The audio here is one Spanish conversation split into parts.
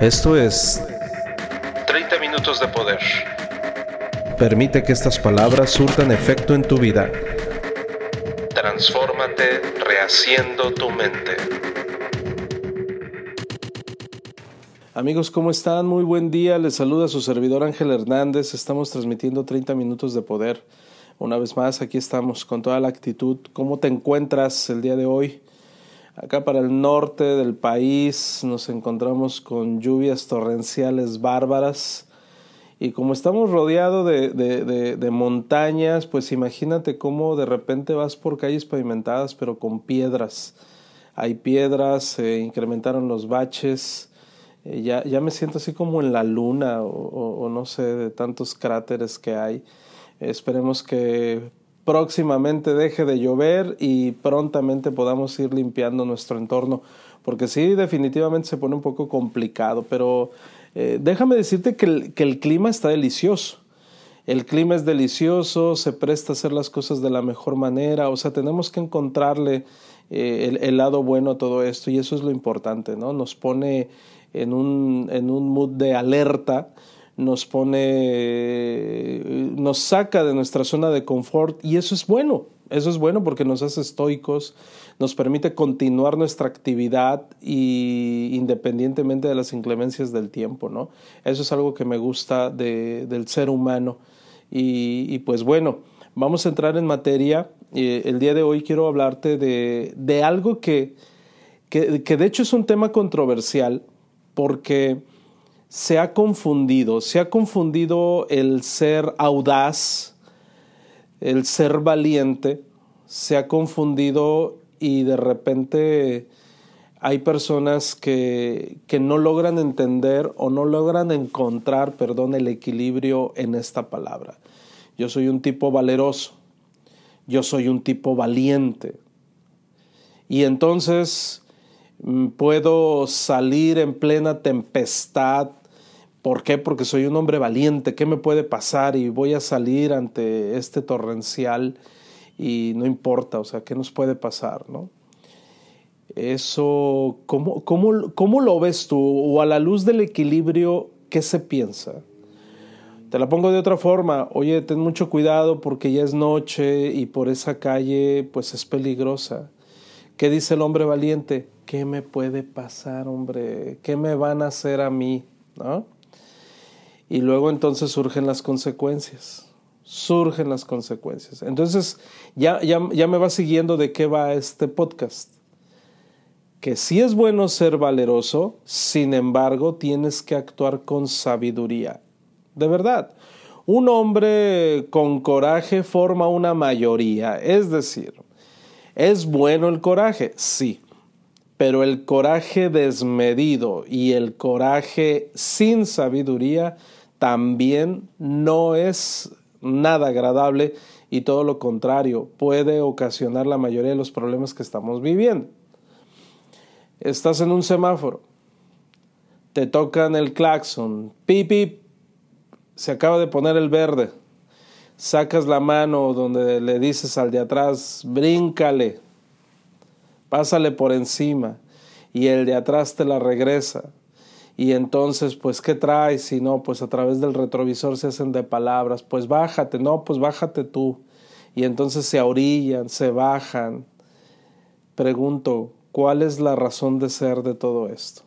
Esto es 30 minutos de poder. Permite que estas palabras surtan efecto en tu vida. Transfórmate rehaciendo tu mente. Amigos, ¿cómo están? Muy buen día. Les saluda su servidor Ángel Hernández. Estamos transmitiendo 30 minutos de poder. Una vez más, aquí estamos con toda la actitud. ¿Cómo te encuentras el día de hoy? Acá para el norte del país nos encontramos con lluvias torrenciales bárbaras y como estamos rodeados de, de, de, montañas, pues imagínate cómo de repente vas por calles pavimentadas pero con piedras. Hay piedras, se incrementaron los baches, eh, ya, ya, me siento así como en la luna o, o no sé, de tantos cráteres que hay. Esperemos que próximamente deje de llover y prontamente podamos ir limpiando nuestro entorno, porque sí, definitivamente se pone un poco complicado, pero eh, déjame decirte que el, que el clima está delicioso. El clima es delicioso, se presta a hacer las cosas de la mejor manera, o sea, tenemos que encontrarle eh, el, el, lado bueno a todo esto y eso es lo importante, ¿no? Nos pone en un, en un mood de alerta, nos pone, nos saca de nuestra zona de confort y eso es bueno, eso es bueno porque nos hace estoicos, nos permite continuar nuestra actividad y independientemente de las inclemencias del tiempo, ¿no? Eso es algo que me gusta de, del ser humano y, pues bueno, vamos a entrar en materia. el día de hoy quiero hablarte de, de algo que, que de hecho es un tema controversial porque se ha confundido, se ha confundido el ser audaz, el ser valiente, se ha confundido y de repente hay personas que, que no logran entender o no logran encontrar, perdón, el equilibrio en esta palabra. Yo soy un tipo valeroso, yo soy un tipo valiente. Y entonces mm, puedo salir en plena tempestad ¿Por qué? Porque soy un hombre valiente. ¿Qué me puede pasar? Y voy a salir ante este torrencial y no importa, o sea, ¿qué nos puede pasar? ¿no? Eso, ¿cómo, cómo, cómo lo ves tú? O a la luz del equilibrio, ¿qué se piensa? Te la pongo de otra forma. Oye, ten mucho cuidado porque ya es noche y por esa calle pues es peligrosa. ¿Qué dice el hombre valiente? ¿Qué me puede pasar, hombre? ¿Qué me van a hacer a mí? ¿No? Y luego entonces surgen las consecuencias. Surgen las consecuencias. Entonces, ya, ya, ya me va siguiendo de qué va este podcast. Que sí es bueno ser valeroso, sin embargo, tienes que actuar con sabiduría. De verdad. Un hombre con coraje forma una mayoría. Es decir, ¿es bueno el coraje? Sí. Pero el coraje desmedido y el coraje sin sabiduría también no es nada agradable y todo lo contrario, puede ocasionar la mayoría de los problemas que estamos viviendo. Estás en un semáforo, te tocan el claxon, pip, se acaba de poner el verde, sacas la mano donde le dices al de atrás, bríncale, pásale por encima y el de atrás te la regresa y entonces, pues, ¿qué traes? Si no, pues a través del retrovisor se hacen de palabras, pues bájate, no, pues bájate tú. Y entonces se orillan, se bajan. Pregunto, ¿cuál es la razón de ser de todo esto?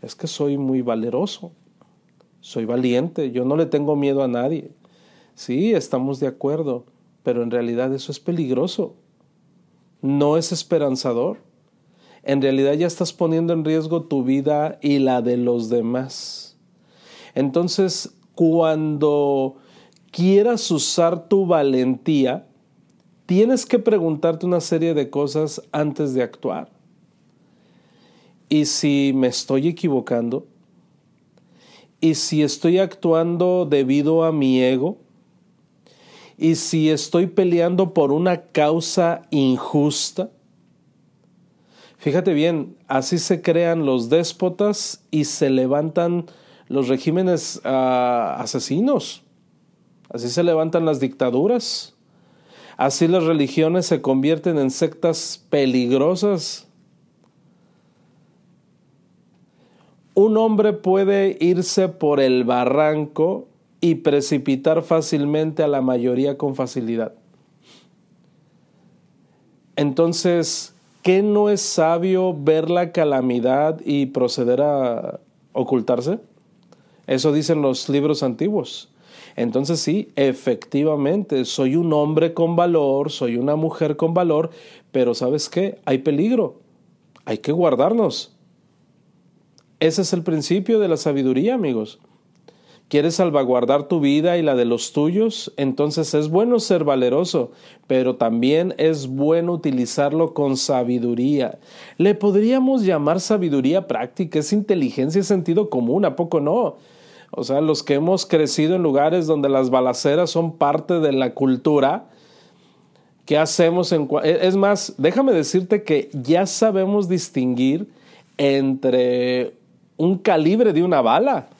Es que soy muy valeroso, soy valiente, yo no le tengo miedo a nadie. Sí, estamos de acuerdo, pero en realidad eso es peligroso, no es esperanzador en realidad ya estás poniendo en riesgo tu vida y la de los demás. Entonces, cuando quieras usar tu valentía, tienes que preguntarte una serie de cosas antes de actuar. ¿Y si me estoy equivocando? ¿Y si estoy actuando debido a mi ego? ¿Y si estoy peleando por una causa injusta? Fíjate bien, así se crean los déspotas y se levantan los regímenes uh, asesinos. Así se levantan las dictaduras. Así las religiones se convierten en sectas peligrosas. un hombre puede irse por el barranco y precipitar fácilmente a la mayoría con facilidad. Entonces, ¿qué no es sabio ver la calamidad y proceder a ocultarse? Eso dicen los libros antiguos. Entonces sí, efectivamente, soy un hombre con valor, soy una mujer con valor, pero ¿sabes qué? Hay peligro, hay que guardarnos. Ese es el principio de la sabiduría, amigos. ¿Quieres salvaguardar tu vida y la de los tuyos? Entonces es bueno ser valeroso, pero también es bueno utilizarlo con sabiduría. Le podríamos llamar sabiduría práctica, es inteligencia y sentido común, ¿a poco no? O sea, los que hemos crecido en lugares donde las balaceras son parte de la cultura, ¿qué hacemos en... Es más, déjame decirte que ya sabemos distinguir entre un calibre de una bala.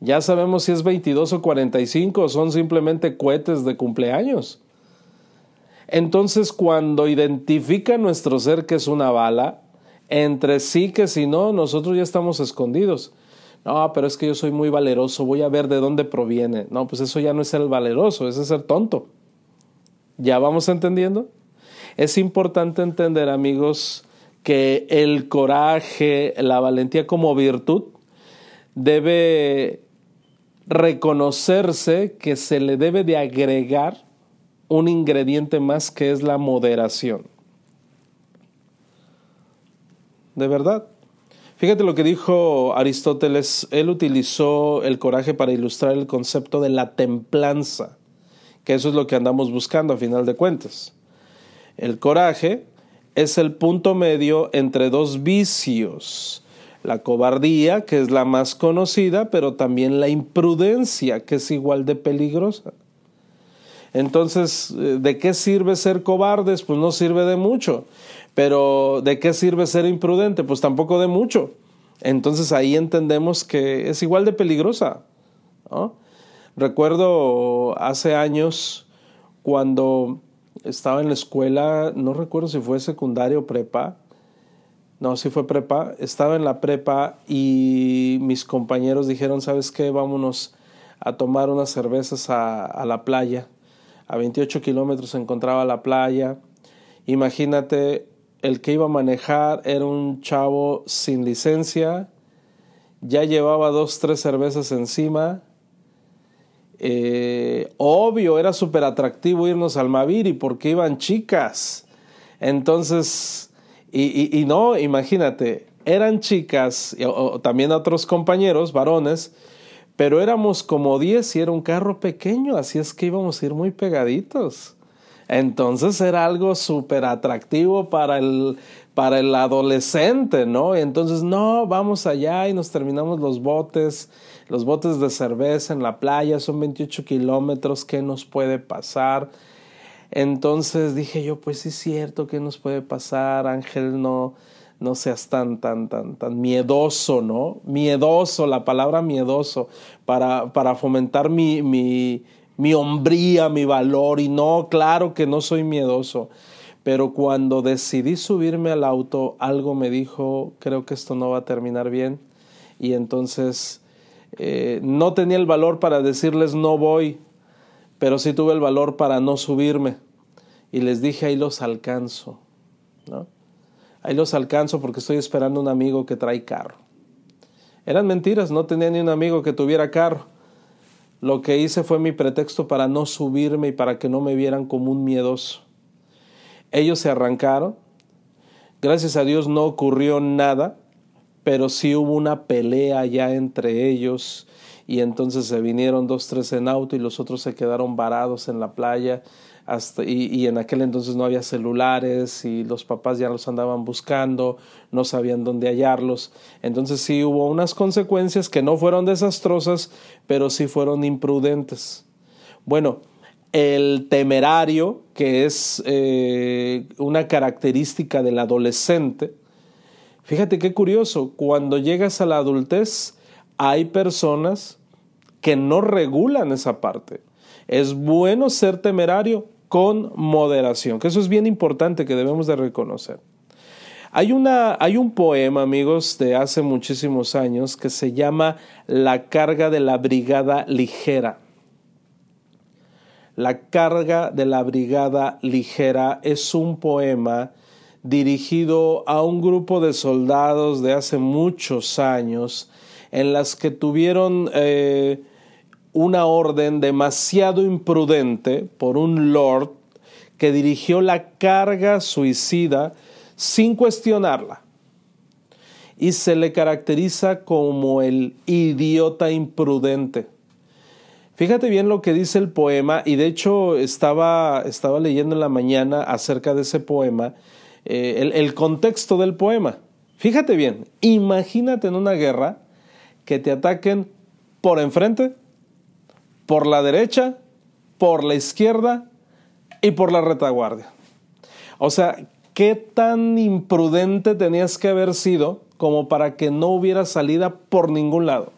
Ya sabemos si es 22 o 45 o son simplemente cohetes de cumpleaños. Entonces, cuando identifica nuestro ser que es una bala, entre sí que si no, nosotros ya estamos escondidos. No, pero es que yo soy muy valeroso, voy a ver de dónde proviene. No, pues eso ya no es ser valeroso, es ser tonto. ¿Ya vamos entendiendo? Es importante entender, amigos, que el coraje, la valentía como virtud debe reconocerse que se le debe de agregar un ingrediente más que es la moderación. De verdad. Fíjate lo que dijo Aristóteles. Él utilizó el coraje para ilustrar el concepto de la templanza, que eso es lo que andamos buscando a final de cuentas. El coraje es el punto medio entre dos vicios la cobardía, que es la más conocida, pero también la imprudencia, que es igual de peligrosa. Entonces, eh, ¿de qué sirve ser cobardes? Pues no sirve de mucho. Pero ¿de qué sirve ser imprudente? Pues tampoco de mucho. Entonces ahí entendemos que es igual de peligrosa. Recuerdo hace años cuando estaba en la escuela, no recuerdo si fue secundario o prepa, no, sí fue prepa. Estaba en la prepa y mis compañeros dijeron, ¿sabes qué? Vámonos a tomar unas cervezas a, la playa. A 28 kilómetros se encontraba la playa. Imagínate, el que iba a manejar era un chavo sin licencia. Ya llevaba dos, tres cervezas encima. Eh, obvio, era súper atractivo irnos al Maviri porque iban chicas. Entonces y, no, imagínate, eran chicas, o, también otros compañeros, varones, pero éramos como 10 y era un carro pequeño, así es que íbamos a ir muy pegaditos. Entonces era algo súper atractivo para el, para el adolescente, ¿no? Entonces, no, vamos allá y nos terminamos los botes, los botes de cerveza en la playa, son 28 kilómetros, ¿qué nos puede pasar? Entonces dije yo, pues sí es cierto, ¿qué nos puede pasar? Ángel, no, no seas tan, tan, tan, tan miedoso, ¿no? Miedoso, la palabra miedoso, para, para fomentar mi, mi, mi hombría, mi valor. Y no, claro que no soy miedoso. Pero cuando decidí subirme al auto, algo me dijo, creo que esto no va a terminar bien. Y entonces eh, no tenía el valor para decirles no voy, pero sí tuve el valor para no subirme. Y les dije, ahí los alcanzo. ¿no? Ahí los alcanzo porque estoy esperando un amigo que trae carro. Eran mentiras, no tenía ni un amigo que tuviera carro. Lo que hice fue mi pretexto para no subirme y para que no me vieran como un miedoso. Ellos se arrancaron. Gracias a Dios no ocurrió nada, pero sí hubo una pelea ya entre ellos y entonces se vinieron dos, tres en auto y los otros se quedaron varados en la playa. Hasta, y, en aquel entonces no había celulares y los papás ya los andaban buscando, no sabían dónde hallarlos. Entonces sí hubo unas consecuencias que no fueron desastrosas, pero sí fueron imprudentes. Bueno, el temerario, que es eh, una característica del adolescente, fíjate qué curioso, cuando llegas a la adultez hay personas que no regulan esa parte. Es bueno ser temerario con moderación, que eso es bien importante que debemos de reconocer. Hay, una, hay un poema, amigos, de hace muchísimos años que se llama La carga de la brigada ligera. La carga de la brigada ligera es un poema dirigido a un grupo de soldados de hace muchos años en las que tuvieron eh, una orden demasiado imprudente por un lord que dirigió la carga suicida sin cuestionarla. Y se le caracteriza como el idiota imprudente. Fíjate bien lo que dice el poema, y de hecho estaba, estaba leyendo en la mañana acerca de ese poema, eh, el, el contexto del poema. Fíjate bien, imagínate en una guerra que te ataquen por enfrente, por la derecha, por la izquierda y por la retaguardia. O sea, ¿qué tan imprudente tenías que haber sido como para que no hubiera salida por ningún lado?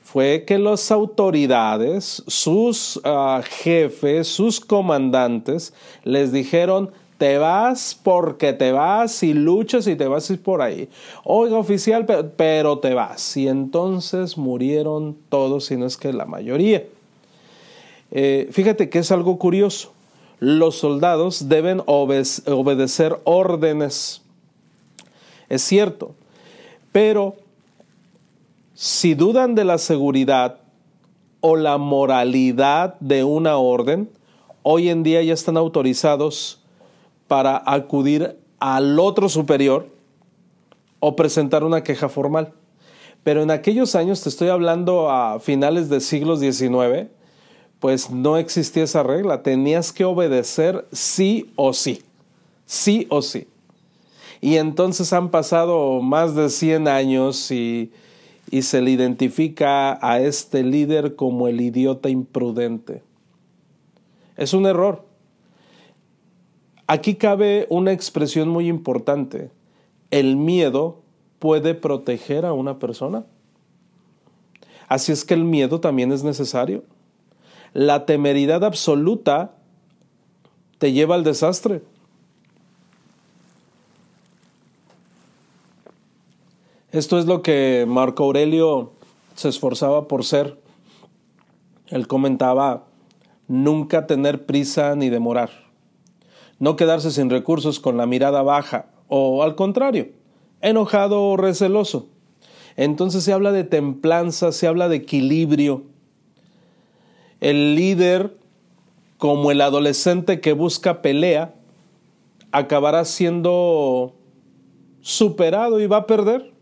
Fue que las autoridades, sus uh, jefes, sus comandantes, les dijeron, te vas porque te vas y luchas y te vas por ahí. Oiga, oficial, pero, te vas. Y entonces murieron todos, si no es que la mayoría. Eh, fíjate que es algo curioso los soldados deben obedecer órdenes. Es cierto, pero si dudan de la seguridad o la moralidad de una orden, hoy en día ya están autorizados para acudir al otro superior o presentar una queja formal. Pero en aquellos años, te estoy hablando a finales del siglo XIX, pues no existía esa regla. Tenías que obedecer sí o sí. Sí o sí. Y entonces han pasado más de 100 años y, y se le identifica a este líder como el idiota imprudente. Es un error. Aquí cabe una expresión muy importante. El miedo puede proteger a una persona. Así es que el miedo también es necesario la temeridad absoluta te lleva al desastre. Esto es lo que Marco Aurelio se esforzaba por ser. Él comentaba, nunca tener prisa ni demorar, no quedarse sin recursos con la mirada baja, o al contrario, enojado o receloso. Entonces se habla de templanza, se habla de equilibrio, el líder, como el adolescente que busca pelea, acabará siendo superado y va a perder.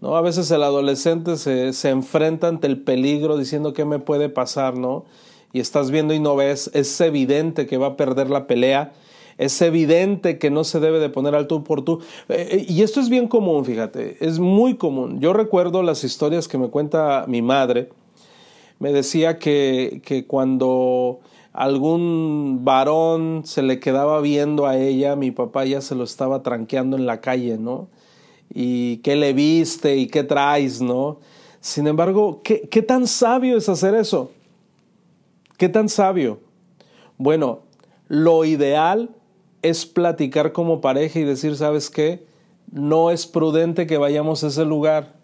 ¿No? A veces el adolescente se, se enfrenta ante el peligro diciendo qué me puede pasar, ¿no? Y estás viendo y no ves, es evidente que va a perder la pelea, es evidente que no se debe de poner al tú por tú. Eh, eh, y esto es bien común, fíjate, es muy común. Yo recuerdo las historias que me cuenta mi madre, me decía que, que cuando algún varón se le quedaba viendo a ella, mi papá ya se lo estaba tranqueando en la calle, ¿no? Y qué le viste y qué traes, ¿no? Sin embargo, ¿qué, qué tan sabio es hacer eso? ¿Qué tan sabio? Bueno, lo ideal es platicar como pareja y decir, ¿sabes qué? No es prudente que vayamos a ese lugar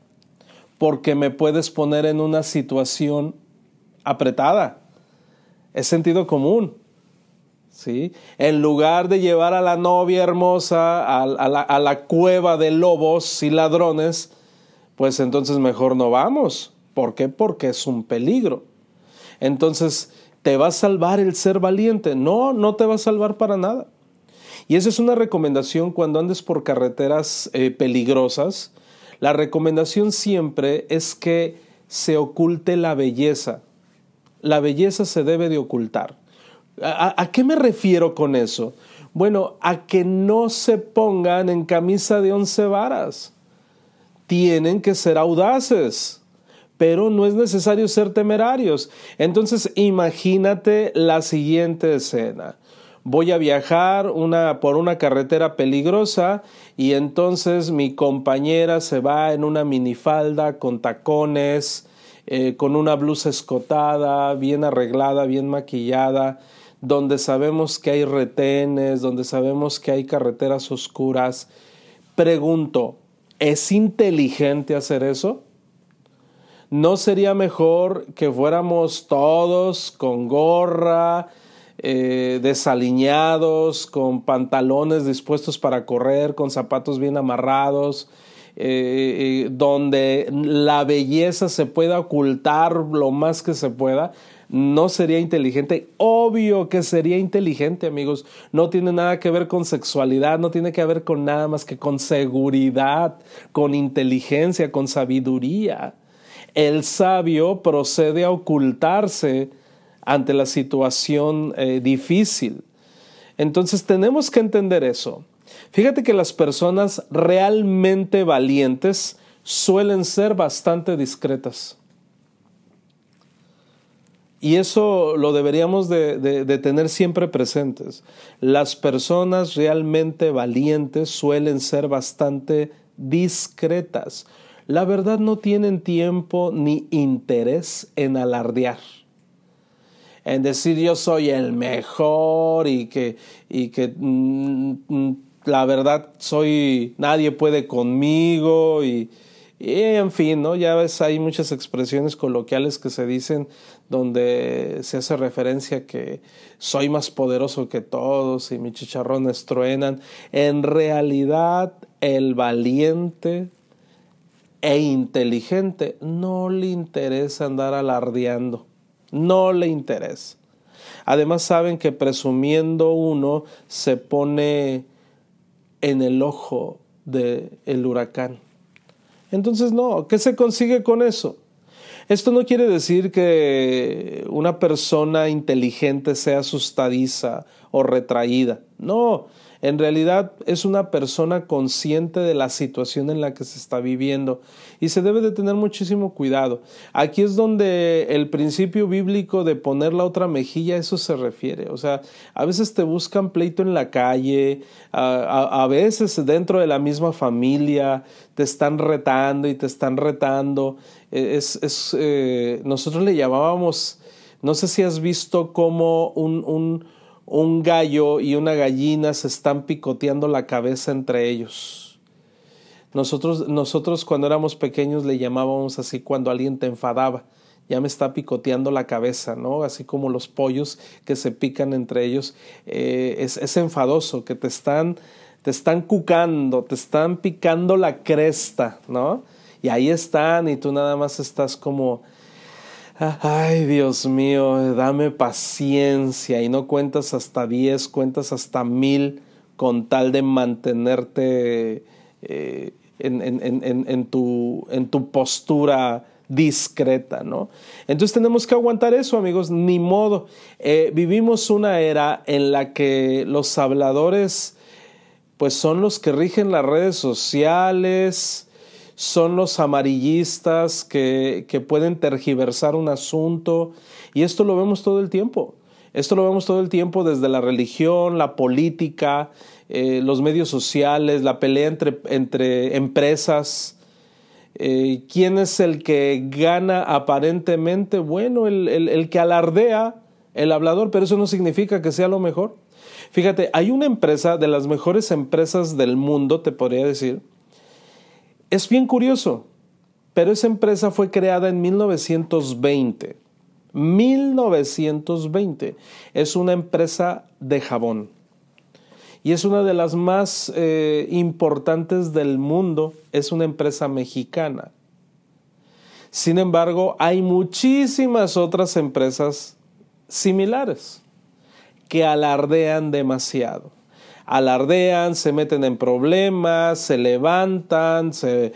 porque me puedes poner en una situación apretada. Es sentido común. ¿sí? En lugar de llevar a la novia hermosa a, la, a la cueva de lobos y ladrones, pues entonces mejor no vamos. ¿Por qué? Porque es un peligro. Entonces, ¿te va a salvar el ser valiente? No, no te va a salvar para nada. Y esa es una recomendación cuando andes por carreteras eh, peligrosas. La recomendación siempre es que se oculte la belleza la belleza se debe de ocultar. ¿A, qué me refiero con eso? Bueno, a que no se pongan en camisa de once varas. Tienen que ser audaces, pero no es necesario ser temerarios. Entonces, imagínate la siguiente escena. Voy a viajar por una carretera peligrosa y entonces mi compañera se va en una minifalda con tacones, eh, con una blusa escotada, bien arreglada, bien maquillada, donde sabemos que hay retenes, donde sabemos que hay carreteras oscuras. Pregunto, ¿es inteligente hacer eso? ¿No sería mejor que fuéramos todos con gorra, eh, desaliñados, con pantalones dispuestos para correr, con zapatos bien amarrados, eh, eh, donde la belleza se pueda ocultar lo más que se pueda? no sería inteligente. Obvio que sería inteligente, amigos. No tiene nada que ver con sexualidad, no tiene que ver con nada más que con seguridad, con inteligencia, con sabiduría. El sabio procede a ocultarse ante la situación eh, difícil. Entonces tenemos que entender eso. Fíjate que las personas realmente valientes suelen ser bastante discretas. Y eso lo deberíamos de, tener siempre presentes. Las personas realmente valientes suelen ser bastante discretas. La verdad no tienen tiempo ni interés en alardear. En decir yo soy el mejor y que, y que mm, mm, la verdad soy, nadie puede conmigo y, y en fin, ¿no? Ya ves, hay muchas expresiones coloquiales que se dicen donde se hace referencia que soy más poderoso que todos y mis chicharrones truenan. En realidad, el valiente e inteligente no le interesa andar alardeando, no le interesa. Además saben que presumiendo uno se pone en el ojo del huracán. Entonces, no, ¿qué se consigue con eso? Esto no quiere decir que una persona inteligente sea asustadiza o retraída. No, en realidad es una persona consciente de la situación en la que se está viviendo y se debe de tener muchísimo cuidado. Aquí es donde el principio bíblico de poner la otra mejilla, eso se refiere. O sea, a veces te buscan pleito en la calle, a, veces dentro de la misma familia te están retando y te están retando. E, es, eh, nosotros le llamábamos, no sé si has visto como un un gallo y una gallina se están picoteando la cabeza entre ellos. Nosotros, nosotros cuando éramos pequeños le llamábamos así cuando alguien te enfadaba. Ya me está picoteando la cabeza, ¿no? Así como los pollos que se pican entre ellos. Eh, es, es enfadoso, que te están, te están cucando, te están picando la cresta, ¿no? Y ahí están y tú nada más estás como ay Dios mío, dame paciencia y no cuentas hasta diez, cuentas hasta mil con tal de mantenerte eh, en, tu, en tu postura discreta, ¿no? Entonces tenemos que aguantar eso, amigos, ni modo. Eh, vivimos una era en la que los habladores, pues son los que rigen las redes sociales, son los amarillistas que, pueden tergiversar un asunto y esto lo vemos todo el tiempo. Esto lo vemos todo el tiempo desde la religión, la política, eh, los medios sociales, la pelea entre, entre empresas. Eh, ¿Quién es el que gana aparentemente? Bueno, el, el que alardea, el hablador, pero eso no significa que sea lo mejor. Fíjate, hay una empresa de las mejores empresas del mundo, te podría decir, es bien curioso, pero esa empresa fue creada en 1920. 1920 es una empresa de jabón y es una de las más eh, importantes del mundo, es una empresa mexicana. Sin embargo, hay muchísimas otras empresas similares que alardean demasiado alardean, se meten en problemas, se levantan, se,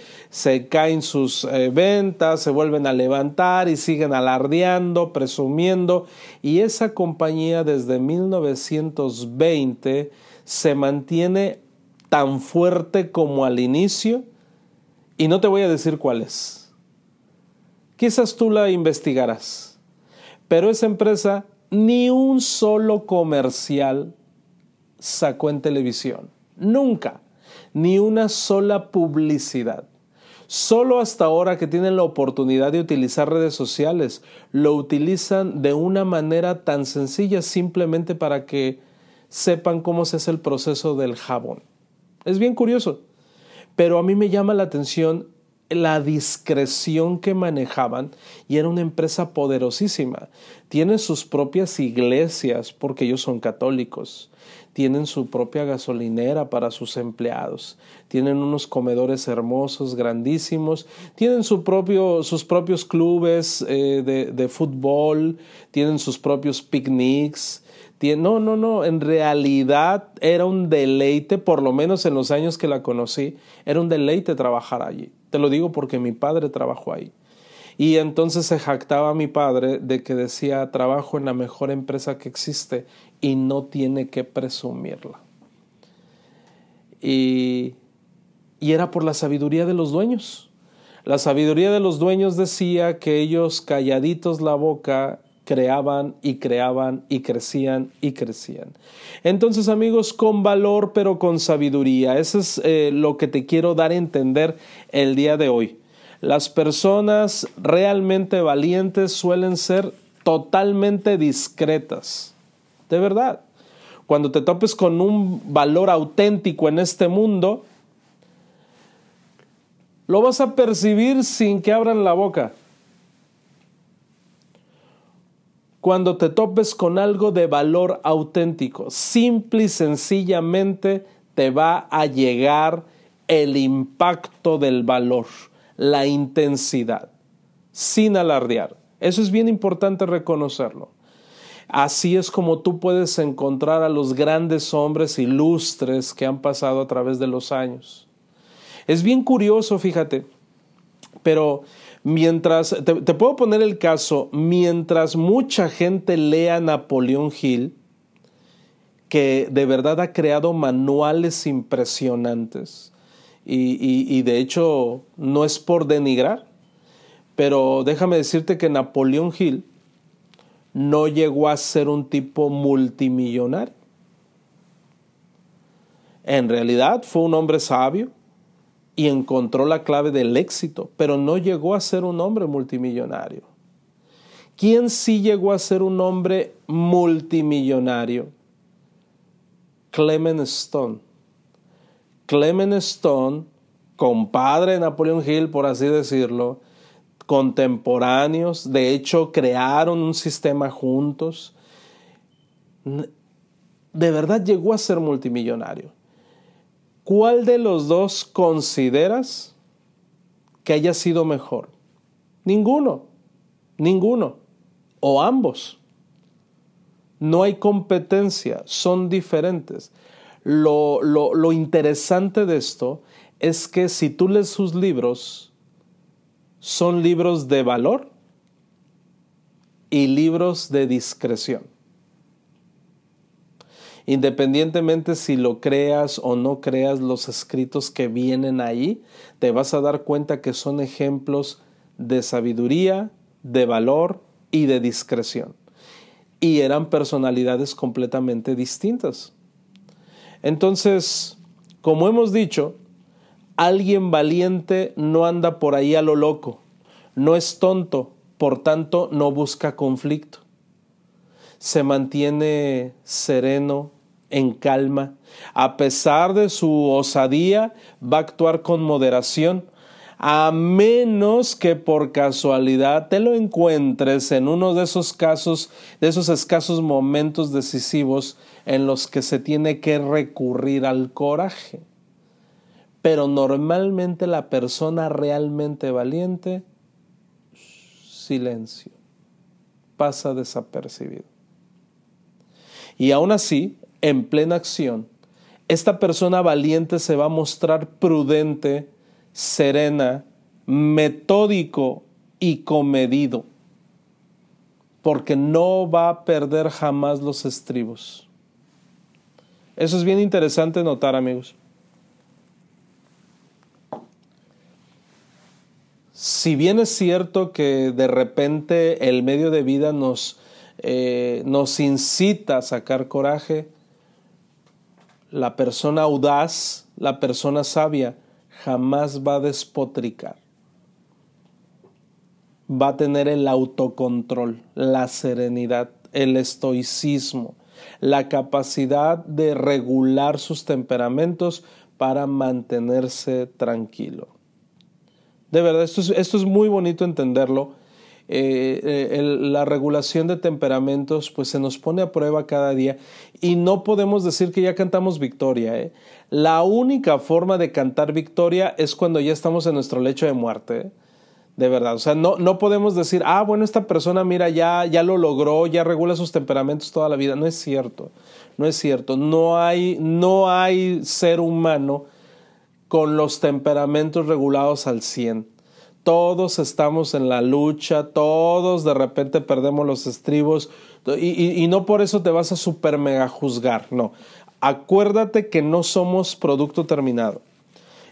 caen sus eh, ventas, se vuelven a levantar y siguen alardeando, presumiendo. Y esa compañía desde 1920 se mantiene tan fuerte como al inicio y no te voy a decir cuál es. Quizás tú la investigarás, pero esa empresa ni un solo comercial sacó en televisión. Nunca. Ni una sola publicidad. Solo hasta ahora que tienen la oportunidad de utilizar redes sociales, lo utilizan de una manera tan sencilla simplemente para que sepan cómo se hace el proceso del jabón. Es bien curioso, pero a mí me llama la atención la discreción que manejaban y era una empresa poderosísima. Tienen sus propias iglesias porque ellos son católicos tienen su propia gasolinera para sus empleados, tienen unos comedores hermosos, grandísimos, tienen su propio, sus propios clubes eh, de, de, fútbol, tienen sus propios picnics. no, no, no, en realidad era un deleite, por lo menos en los años que la conocí, era un deleite trabajar allí. Te lo digo porque mi padre trabajó ahí. Y entonces se jactaba mi padre de que decía, trabajo en la mejor empresa que existe y no tiene que presumirla. Y, era por la sabiduría de los dueños. La sabiduría de los dueños decía que ellos calladitos la boca creaban y creaban y crecían y crecían. Entonces amigos, con valor pero con sabiduría. Eso es eh, lo que te quiero dar a entender el día de hoy. Las personas realmente valientes suelen ser totalmente discretas. De verdad. Cuando te topes con un valor auténtico en este mundo, lo vas a percibir sin que abran la boca. Cuando te topes con algo de valor auténtico, simple y sencillamente te va a llegar el impacto del valor, la intensidad, sin alardear. Eso es bien importante reconocerlo. Así es como tú puedes encontrar a los grandes hombres ilustres que han pasado a través de los años. Es bien curioso, fíjate, pero mientras, te, puedo poner el caso, mientras mucha gente lea Napoleón Hill, que de verdad ha creado manuales impresionantes, y de hecho no es por denigrar, pero déjame decirte que Napoleón Hill no llegó a ser un tipo multimillonario. En realidad fue un hombre sabio y encontró la clave del éxito, pero no llegó a ser un hombre multimillonario. ¿Quién sí llegó a ser un hombre multimillonario? Clement Stone. Clement Stone, compadre de Napoleon Hill, por así decirlo, contemporáneos, de hecho crearon un sistema juntos. De verdad llegó a ser multimillonario. ¿Cuál de los dos consideras que haya sido mejor? Ninguno, ninguno, o ambos. No hay competencia, son diferentes. Lo, lo, lo interesante de esto es que si tú lees sus libros, son libros de valor y libros de discreción. Independientemente si lo creas o no creas los escritos que vienen ahí, te vas a dar cuenta que son ejemplos de sabiduría, de valor y de discreción. Y eran personalidades completamente distintas. Entonces, como hemos dicho, Alguien valiente no anda por ahí a lo loco, no es tonto, por tanto no busca conflicto. Se mantiene sereno, en calma. A pesar de su osadía, va a actuar con moderación, a menos que por casualidad te lo encuentres en uno de esos casos, de esos escasos momentos decisivos en los que se tiene que recurrir al coraje. Pero normalmente la persona realmente valiente, silencio, pasa desapercibido. Y aún así, en plena acción, esta persona valiente se va a mostrar prudente, serena, metódico y comedido, porque no va a perder jamás los estribos. Eso es bien interesante notar, amigos. Si bien es cierto que de repente el medio de vida nos, eh, nos incita a sacar coraje, la persona audaz, la persona sabia, jamás va a despotricar. Va a tener el autocontrol, la serenidad, el estoicismo, la capacidad de regular sus temperamentos para mantenerse tranquilo. De verdad, esto es, esto es muy bonito entenderlo. Eh, eh, la regulación de temperamentos pues se nos pone a prueba cada día y no podemos decir que ya cantamos victoria. ¿eh? La única forma de cantar victoria es cuando ya estamos en nuestro lecho de muerte. De verdad, o sea, no, no podemos decir, ah, bueno, esta persona, mira, ya, ya lo logró, ya regula sus temperamentos toda la vida. No es cierto, no es cierto. No hay, no hay ser humano con los temperamentos regulados al 100. Todos estamos en la lucha, todos de repente perdemos los estribos y, no por eso te vas a super mega juzgar, no. Acuérdate que no somos producto terminado.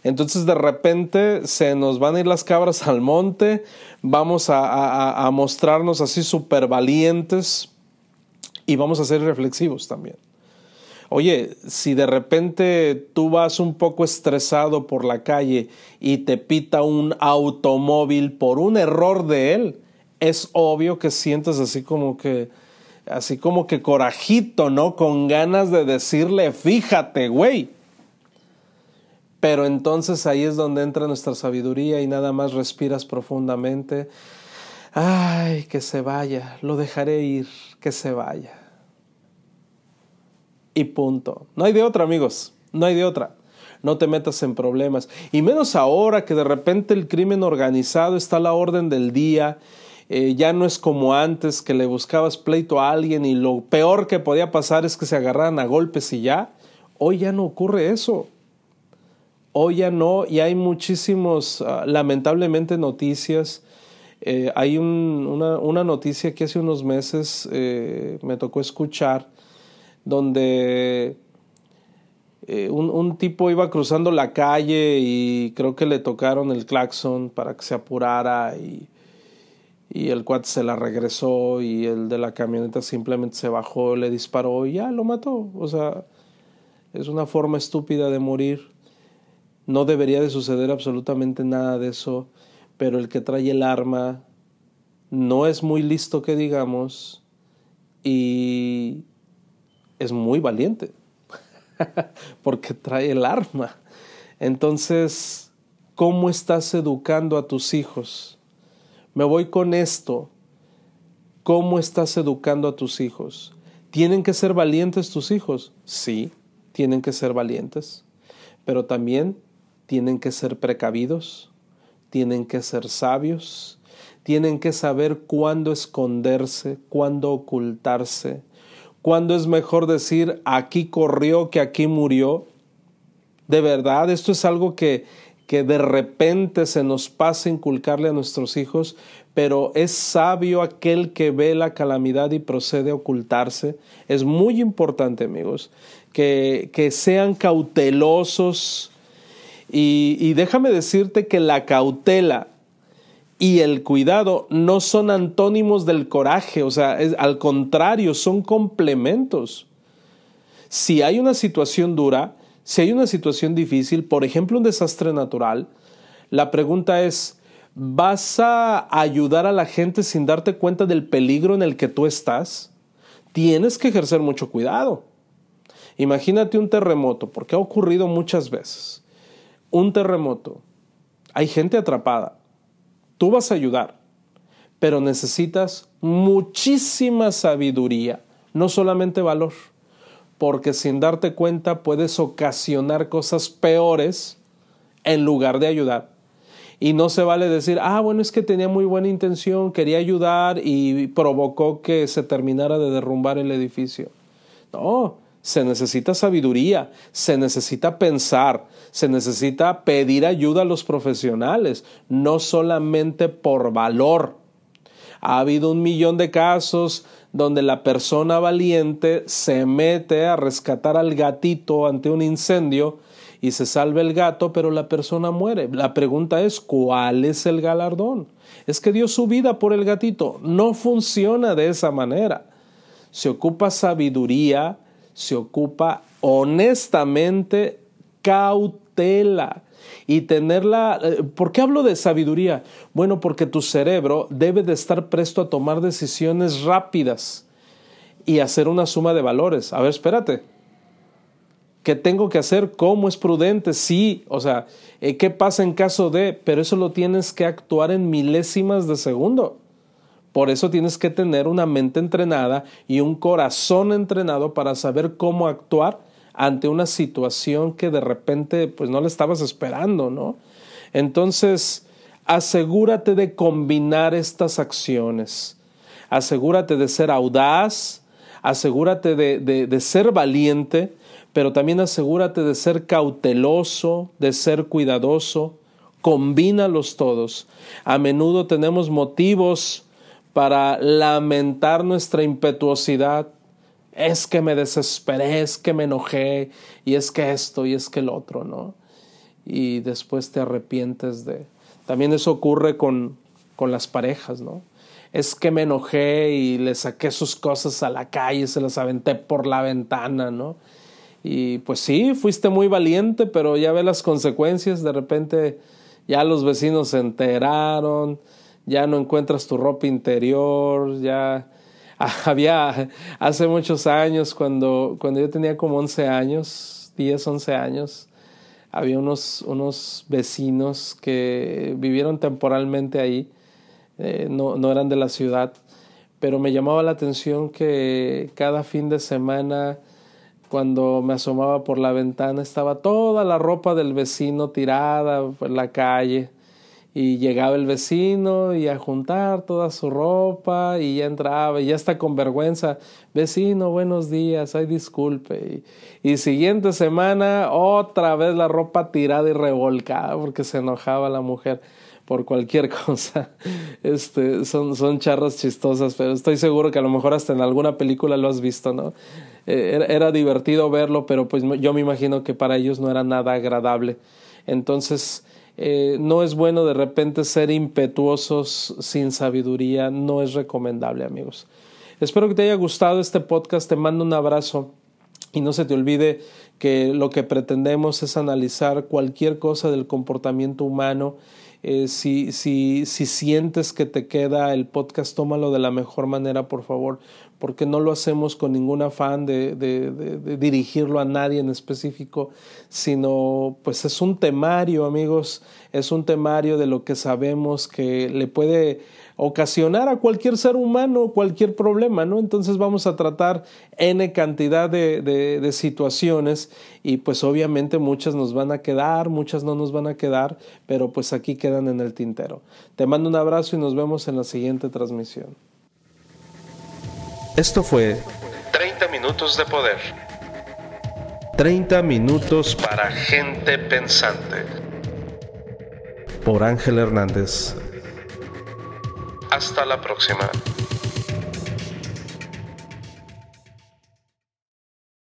Entonces de repente se nos van a ir las cabras al monte, vamos a, mostrarnos así súper valientes y vamos a ser reflexivos también. Oye, si de repente tú vas un poco estresado por la calle y te pita un automóvil por un error de él, es obvio que sientes así como que, así como que corajito, ¿no? Con ganas de decirle, fíjate, güey, pero entonces ahí es donde entra nuestra sabiduría y nada más respiras profundamente. Ay, que se vaya, lo dejaré ir, que se vaya. Y punto. No hay de otra, amigos, no hay de otra. No te metas en problemas. Y menos ahora que de repente el crimen organizado está a la orden del día. Eh, ya no es como antes que le buscabas pleito a alguien y lo peor que podía pasar es que se agarraran a golpes y ya. Hoy ya no ocurre eso. Hoy ya no, y hay muchísimos, ah, lamentablemente, noticias. Eh, hay una, noticia que hace unos meses eh, me tocó escuchar, donde eh, un, tipo iba cruzando la calle y creo que le tocaron el claxon para que se apurara y, y el cuate se la regresó y el de la camioneta simplemente se bajó, le disparó y ya lo mató. O sea, es una forma estúpida de morir. No debería de suceder absolutamente nada de eso, pero el que trae el arma no es muy listo que digamos y es muy valiente porque trae el arma. Entonces, ¿cómo estás educando a tus hijos? Me voy con esto. ¿Cómo estás educando a tus hijos? ¿Tienen que ser valientes tus hijos? Sí, tienen que ser valientes, pero también tienen que ser precavidos, tienen que ser sabios, tienen que saber cuándo esconderse, cuándo ocultarse, cuándo es mejor decir aquí corrió que aquí murió. De verdad, esto es algo que, que de repente se nos pasa inculcarle a nuestros hijos, pero es sabio aquel que ve la calamidad y procede a ocultarse. Es muy importante, amigos, que, que sean cautelosos y, déjame decirte que la cautela y el cuidado no son antónimos del coraje, o sea, al contrario, son complementos. Si hay una situación dura, si hay una situación difícil, por ejemplo un desastre natural, la pregunta es, ¿vas a ayudar a la gente sin darte cuenta del peligro en el que tú estás? Tienes que ejercer mucho cuidado. Imagínate un terremoto, porque ha ocurrido muchas veces un terremoto, hay gente atrapada, tú vas a ayudar, pero necesitas muchísima sabiduría, no solamente valor, porque sin darte cuenta puedes ocasionar cosas peores en lugar de ayudar. Y no se vale decir, ah, bueno, es que tenía muy buena intención, quería ayudar y provocó que se terminara de derrumbar el edificio. No, se necesita sabiduría, se necesita pensar, se necesita pedir ayuda a los profesionales, no solamente por valor. Ha habido un millón de casos donde la persona valiente se mete a rescatar al gatito ante un incendio y se salva el gato, pero la persona muere. La pregunta es, ¿cuál es el galardón? Es que dio su vida por el gatito. No funciona de esa manera. Se ocupa sabiduría, se ocupa honestamente cautela. y tenerla... Eh, ¿Por qué hablo de sabiduría? Bueno, porque tu cerebro debe de estar presto a tomar decisiones rápidas y hacer una suma de valores. A ver, espérate. ¿Qué tengo que hacer? ¿Cómo es prudente? Sí, o sea, eh, ¿qué pasa en caso de? Pero eso lo tienes que actuar en milésimas de segundo. Por eso tienes que tener una mente entrenada y un corazón entrenado para saber cómo actuar ante una situación que de repente pues no le estabas esperando, ¿no? Entonces, asegúrate de combinar estas acciones. Asegúrate de ser audaz, asegúrate de, de ser valiente, pero también asegúrate de ser cauteloso, de ser cuidadoso. Combínalos todos. A menudo tenemos motivos para lamentar nuestra impetuosidad. Es que me desesperé, es que me enojé, y es que esto, y es que el otro, ¿no? Y después te arrepientes de... También eso ocurre con, con las parejas, ¿no? Es que me enojé y le saqué sus cosas a la calle, se las aventé por la ventana, ¿no? Y pues sí, fuiste muy valiente, pero ya ve las consecuencias, de repente ya los vecinos se enteraron, ya no encuentras tu ropa interior, ya había hace muchos años, cuando, cuando yo tenía como 11 años, 10, 11 años, había unos, unos vecinos que vivieron temporalmente ahí, eh, no, no eran de la ciudad, pero me llamaba la atención que cada fin de semana cuando me asomaba por la ventana estaba toda la ropa del vecino tirada por la calle y llegaba el vecino y a juntar toda su ropa y ya entraba y ya está con vergüenza, vecino, buenos días, ay disculpe. Y, siguiente semana otra vez la ropa tirada y revolcada porque se enojaba la mujer por cualquier cosa. Este, son, son charras chistosas, pero estoy seguro que a lo mejor hasta en alguna película lo has visto, ¿no? Eh, era, era divertido verlo, pero pues yo me imagino que para ellos no era nada agradable. Entonces, eh, no es bueno de repente ser impetuosos sin sabiduría, no es recomendable amigos. Espero que te haya gustado este podcast, te mando un abrazo y no se te olvide que lo que pretendemos es analizar cualquier cosa del comportamiento humano. Eh, si, si, si sientes que te queda el podcast, tómalo de la mejor manera, por favor porque no lo hacemos con ningún afán de, dirigirlo a nadie en específico, sino pues es un temario, amigos, es un temario de lo que sabemos que le puede ocasionar a cualquier ser humano cualquier problema, ¿no? Entonces vamos a tratar N cantidad de, situaciones y pues obviamente muchas nos van a quedar, muchas no nos van a quedar, pero pues aquí quedan en el tintero. Te mando un abrazo y nos vemos en la siguiente transmisión. Esto fue 30 minutos de poder. 30 minutos para gente pensante. Por Ángel Hernández. Hasta la próxima.